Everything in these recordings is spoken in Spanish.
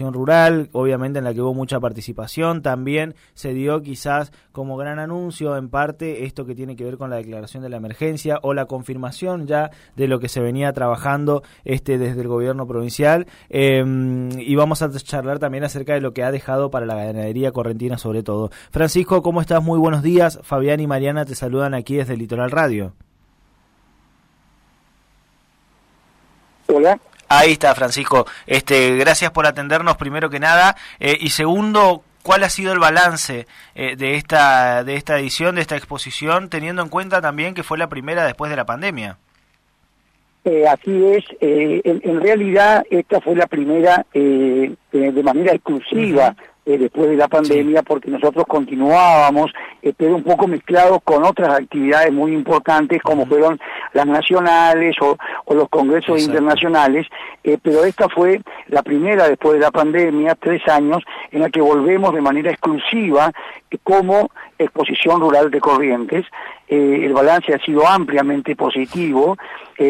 rural, obviamente en la que hubo mucha participación, también se dio quizás como gran anuncio en parte esto que tiene que ver con la declaración de la emergencia o la confirmación ya de lo que se venía trabajando este desde el gobierno provincial em, y vamos a charlar también acerca de lo que ha dejado para la ganadería correntina sobre todo. Francisco, ¿cómo estás? Muy buenos días. Fabián y Mariana te saludan aquí desde Litoral Radio. Hola. Ahí está, Francisco. Este, gracias por atendernos primero que nada. Eh, y segundo, ¿cuál ha sido el balance eh, de esta de esta edición, de esta exposición, teniendo en cuenta también que fue la primera después de la pandemia? Eh, así es. En, realidad, esta fue la primera de manera exclusiva. Eh, después de la pandemia porque nosotros continuábamos, eh, pero un poco mezclados con otras actividades muy importantes como fueron las nacionales o, los congresos internacionales, eh, pero esta fue la primera después de la pandemia, tres años, en la que volvemos de manera exclusiva como exposición rural de Corrientes. El balance ha sido ampliamente positivo,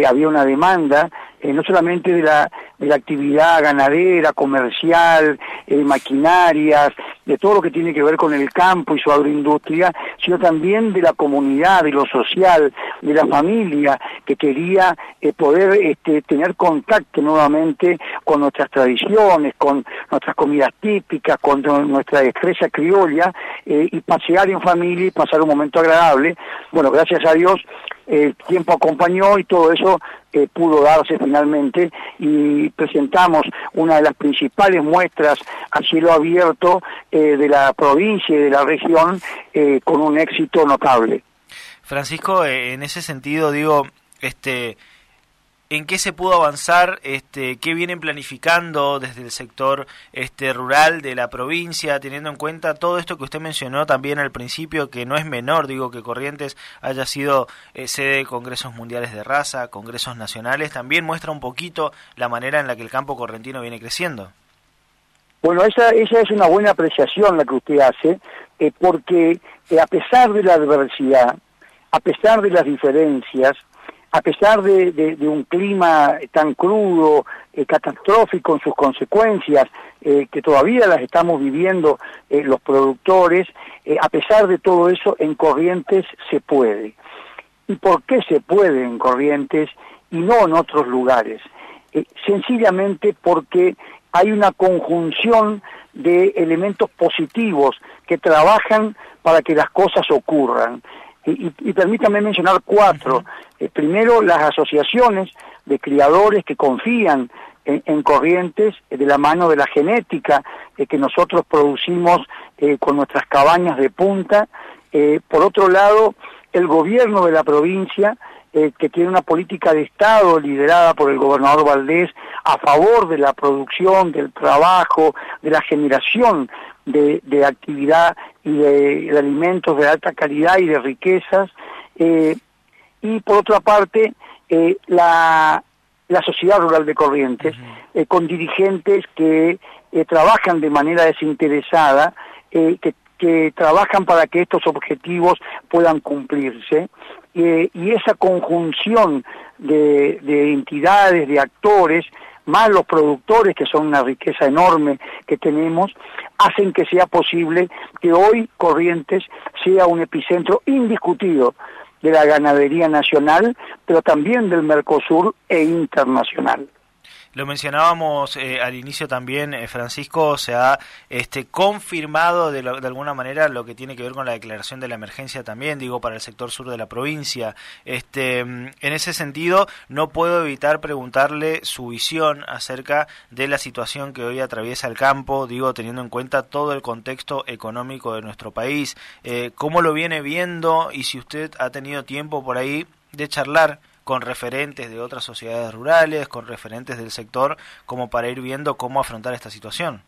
había una demanda no solamente de la, de la actividad ganadera, comercial, maquinarias, de todo lo que tiene que ver con el campo y su agroindustria, sino también de la comunidad, de lo social, de la familia que quería eh, poder este, tener contacto nuevamente con nuestras tradiciones, con nuestras comidas típicas, con nuestra expresa criolla eh, y pasear en familia y pasar un momento agradable. Bueno, gracias a Dios el tiempo acompañó y todo eso eh, pudo darse finalmente y presentamos una de las principales muestras a cielo abierto eh, de la provincia y de la región eh, con un éxito notable. Francisco, en ese sentido digo, este en qué se pudo avanzar, este, qué vienen planificando desde el sector este, rural de la provincia, teniendo en cuenta todo esto que usted mencionó también al principio, que no es menor, digo que Corrientes haya sido eh, sede de congresos mundiales de raza, congresos nacionales, también muestra un poquito la manera en la que el campo correntino viene creciendo. Bueno, esa, esa es una buena apreciación la que usted hace, eh, porque eh, a pesar de la adversidad, a pesar de las diferencias, a pesar de, un clima tan crudo, eh, catastrófico en sus consecuencias, eh, que todavía las estamos viviendo eh, los productores, a pesar de todo eso, en Corrientes se puede. ¿Y por qué se puede en Corrientes y no en otros lugares? sencillamente porque hay una conjunción de elementos positivos que trabajan para que las cosas ocurran. Y, permítame mencionar cuatro. Eh, primero, las asociaciones de criadores que confían en, corrientes eh, de la mano de la genética eh, que nosotros producimos con nuestras cabañas de punta. por otro lado, el gobierno de la provincia que tiene una política de Estado liderada por el gobernador Valdés a favor de la producción, del trabajo, de la generación de, actividad y de, alimentos de alta calidad y de riquezas. Eh, y por otra parte, eh, la, la sociedad rural de Corrientes, eh, con dirigentes que trabajan de manera desinteresada, que, que trabajan para que estos objetivos puedan cumplirse. Y esa conjunción de, de entidades, de actores, más los productores, que son una riqueza enorme que tenemos, hacen que sea posible que hoy Corrientes sea un epicentro indiscutido de la ganadería nacional, pero también del Mercosur e internacional. Lo mencionábamos eh, al inicio también, eh, Francisco, se ha este, confirmado de, de, alguna manera lo que tiene que ver con la declaración de la emergencia también, digo, para el sector sur de la provincia. Este, en ese sentido, no puedo evitar preguntarle su visión acerca de la situación que hoy atraviesa el campo, digo, teniendo en cuenta todo el contexto económico de nuestro país. Eh, ¿Cómo lo viene viendo y si usted ha tenido tiempo por ahí de charlar con referentes de otras sociedades rurales, con referentes del sector, como para ir viendo cómo afrontar esta situación.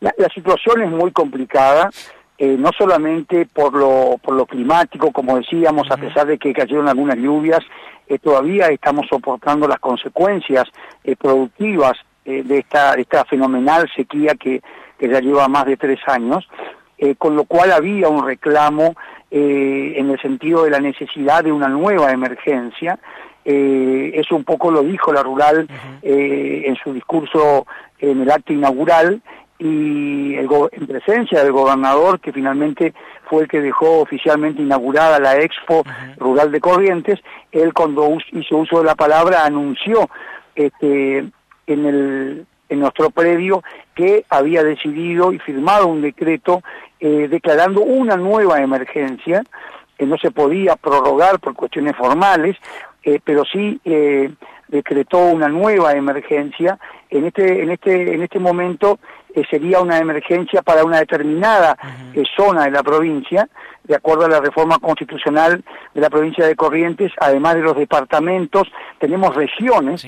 La, situación es muy complicada, eh, no solamente por lo, por lo climático, como decíamos, a pesar de que cayeron algunas lluvias, eh, todavía estamos soportando las consecuencias eh, productivas de, esta, de esta fenomenal sequía que, que ya lleva más de tres años, con lo cual había un reclamo eh, en el sentido de la necesidad de una nueva emergencia. Eh, eso un poco lo dijo la rural eh, en su discurso en el acto inaugural y el en presencia del gobernador que finalmente fue el que dejó oficialmente inaugurada la Expo Rural de Corrientes, él cuando hizo uso de la palabra anunció este, en, el, en nuestro predio que había decidido y firmado un decreto eh, declarando una nueva emergencia que no se podía prorrogar por cuestiones formales, eh, pero sí eh, decretó una nueva emergencia. En este, en este, en este momento eh, sería una emergencia para una determinada zona de la provincia, de acuerdo a la reforma constitucional de la provincia de Corrientes, además de los departamentos, tenemos regiones.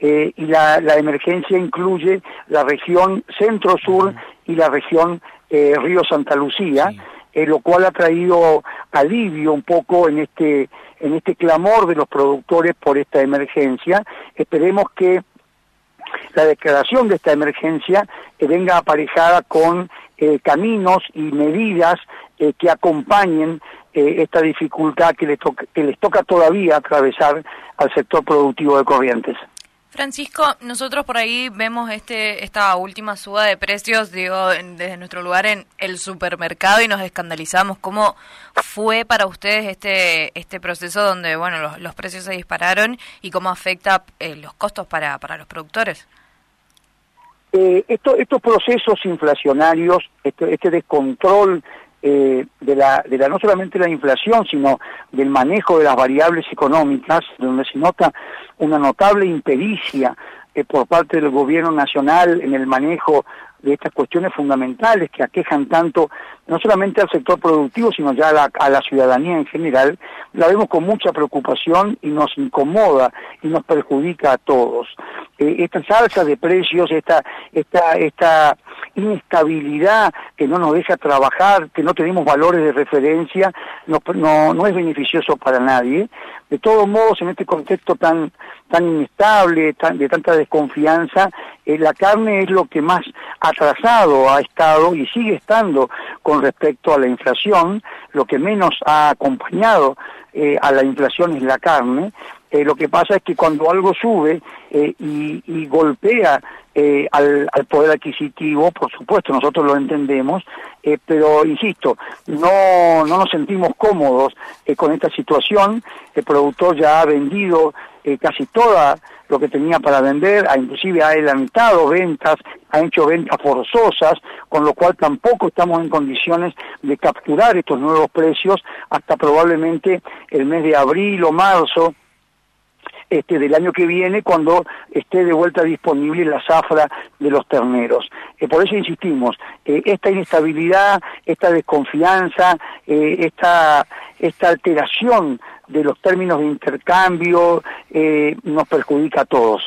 Y la, la, emergencia incluye la región centro-sur y la región Río Santa Lucía, lo cual ha traído alivio un poco en este en este clamor de los productores por esta emergencia. Esperemos que la declaración de esta emergencia eh, venga aparejada con eh, caminos y medidas eh, que acompañen esta dificultad que les, que les toca todavía atravesar al sector productivo de Corrientes. Francisco, nosotros por ahí vemos este esta última suba de precios, digo, desde nuestro lugar en el supermercado y nos escandalizamos. ¿Cómo fue para ustedes este este proceso donde, bueno, los, precios se dispararon y cómo afecta eh, los costos para, para los productores? Eh, estos procesos inflacionarios, este, este descontrol eh, de, la, de la no solamente la inflación, sino del manejo de las variables económicas, donde se nota una notable impericia eh, por parte del gobierno nacional en el manejo de estas cuestiones fundamentales que aquejan tanto no solamente al sector productivo, sino ya a la, a la, ciudadanía en general, la vemos con mucha preocupación y nos incomoda y nos perjudica a todos. Eh, estas alzas de precios, esta, esta, esta inestabilidad que no nos deja trabajar, que no tenemos valores de referencia, no, no, no es beneficioso para nadie. De todos modos, en este contexto tan, tan inestable, tan, de tanta desconfianza, eh, la carne es lo que más atrasado ha estado y sigue estando con respecto a la inflación, lo que menos ha acompañado eh, a la inflación es la carne, eh, lo que pasa es que cuando algo sube y, y, golpea eh, al, poder adquisitivo, por supuesto, nosotros lo entendemos, eh, pero insisto, no, no nos sentimos cómodos eh, con esta situación. El productor ya ha vendido casi toda lo que tenía para vender, ha, inclusive ha adelantado ventas, ha hecho ventas forzosas, con lo cual tampoco estamos en condiciones de capturar estos nuevos precios hasta probablemente el mes de abril o marzo este, del año que viene cuando esté de vuelta disponible la zafra de los terneros. Eh, por eso insistimos, eh, esta inestabilidad, esta desconfianza, eh, esta, esta alteración de los términos de intercambio nos perjudica a todos.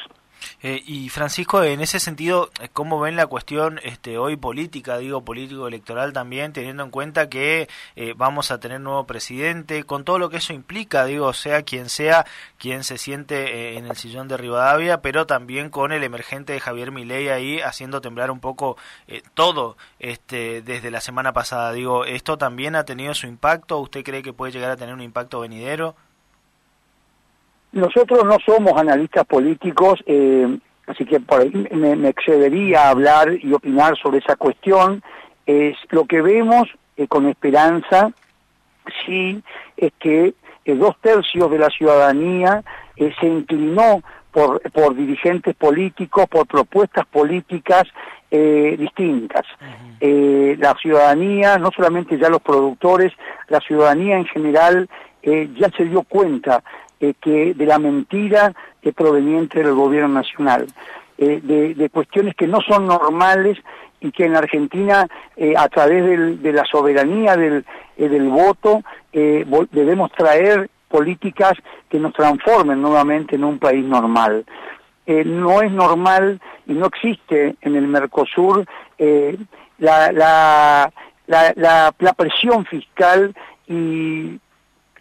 Eh, y Francisco, en ese sentido, ¿cómo ven la cuestión este, hoy política, digo político electoral también, teniendo en cuenta que eh, vamos a tener nuevo presidente, con todo lo que eso implica, digo, sea quien sea, quien se siente eh, en el sillón de Rivadavia, pero también con el emergente de Javier Milei ahí haciendo temblar un poco todo este, desde la semana pasada. Digo, ¿esto también ha tenido su impacto? ¿Usted cree que puede llegar a tener un impacto venidero? Nosotros no somos analistas políticos, eh, así que por ahí me, excedería a hablar y opinar sobre esa cuestión. Es lo que vemos eh, con esperanza, sí, es que eh, dos tercios de la ciudadanía se inclinó por, por dirigentes políticos, por propuestas políticas distintas. la ciudadanía, no solamente ya los productores, la ciudadanía en general ya se dio cuenta eh, que de la mentira que proveniente del gobierno nacional, eh, de, cuestiones que no son normales y que en Argentina, eh, a través de la soberanía del, del voto, debemos traer políticas que nos transformen nuevamente en un país normal. no es normal y no existe en el Mercosur la, la, la, la presión fiscal y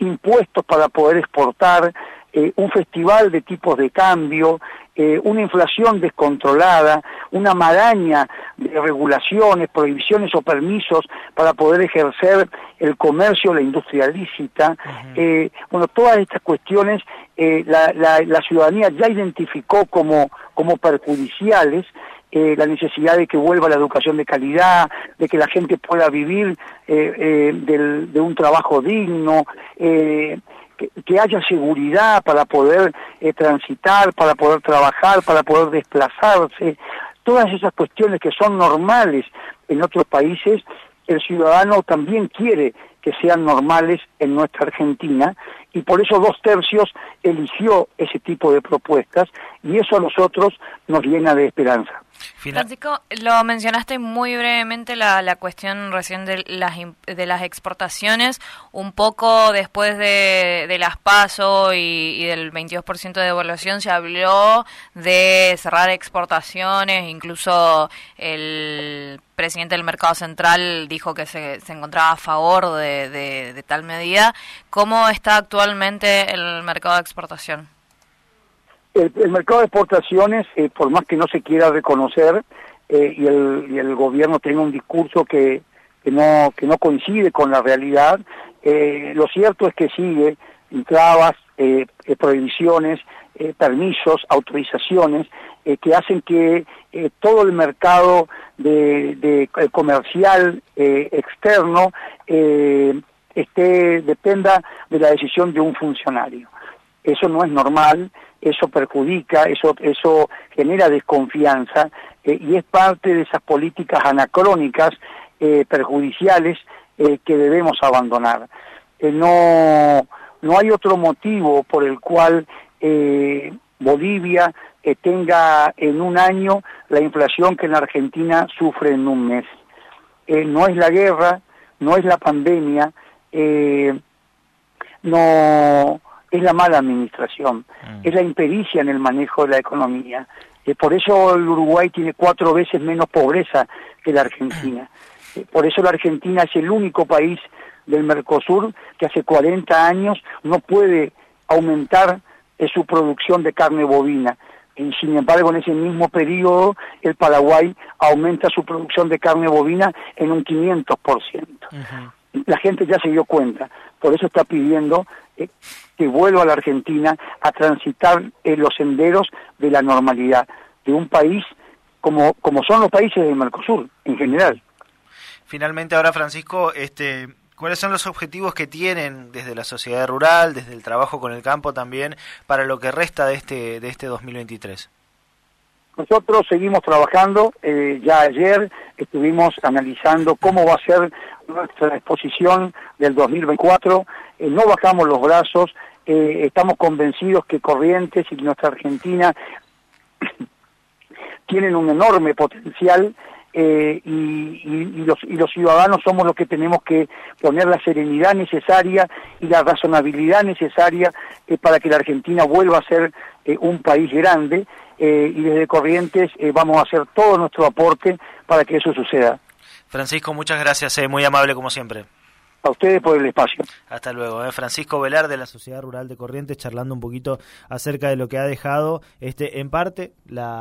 impuestos para poder exportar, eh, un festival de tipos de cambio, eh, una inflación descontrolada, una maraña de regulaciones, prohibiciones o permisos para poder ejercer el comercio, la industria lícita. Eh, bueno, todas estas cuestiones la, la, ciudadanía ya identificó como, como perjudiciales. La necesidad de que vuelva la educación de calidad, de que la gente pueda vivir de un trabajo digno, que, haya seguridad para poder eh, transitar, para poder trabajar, para poder desplazarse, todas esas cuestiones que son normales en otros países, el ciudadano también quiere que sean normales en nuestra Argentina y por eso dos tercios eligió ese tipo de propuestas y eso a nosotros nos llena de esperanza. Francisco, lo mencionaste muy brevemente la, la cuestión recién de las, de las exportaciones, un poco después de, de las PASO y, del 22% de devaluación se habló de cerrar exportaciones, incluso el presidente del Mercado Central dijo que se, se encontraba a favor de, de tal medida. ¿Cómo está actualmente el mercado de exportación? El, mercado de exportaciones, eh, por más que no se quiera reconocer eh, y, el, gobierno tenga un discurso que, no, que no coincide con la realidad, eh, lo cierto es que sigue trabas, prohibiciones, permisos, autorizaciones que hacen que todo el mercado de, comercial externo esté dependa de la decisión de un funcionario. Eso no es normal eso perjudica, eso, eso genera desconfianza eh, y es parte de esas políticas anacrónicas eh, perjudiciales eh, que debemos abandonar. no, no hay otro motivo por el cual Bolivia tenga en un año la inflación que en Argentina sufre en un mes. no es la guerra, no es la pandemia, no es la mala administración, mm. es la impericia en el manejo de la economía. Eh, por eso el Uruguay tiene cuatro veces menos pobreza que la Argentina. Eh, por eso la Argentina es el único país del Mercosur que hace 40 años no puede aumentar eh, su producción de carne bovina. Y sin embargo, en ese mismo periodo, el Paraguay aumenta su producción de carne bovina en un 500%. La gente ya se dio cuenta, por eso está pidiendo que vuelva a la Argentina a transitar en los senderos de la normalidad de un país como, como son los países del Mercosur en general. Finalmente ahora Francisco, este, ¿cuáles son los objetivos que tienen desde la sociedad rural, desde el trabajo con el campo también para lo que resta de este de este 2023? Nosotros seguimos trabajando, eh, ya ayer estuvimos analizando cómo va a ser nuestra exposición del 2024, eh, no bajamos los brazos, eh, estamos convencidos que Corrientes y nuestra Argentina tienen un enorme potencial eh, y, los, y, los, ciudadanos somos los que tenemos que poner la serenidad necesaria y la razonabilidad necesaria eh, para que la Argentina vuelva a ser un país grande y desde Corrientes vamos a hacer todo nuestro aporte para que eso suceda. Francisco, muchas gracias, muy amable como siempre a ustedes por el espacio. Hasta luego. ¿eh? Francisco Velar de la Sociedad Rural de Corrientes charlando un poquito acerca de lo que ha dejado este en parte la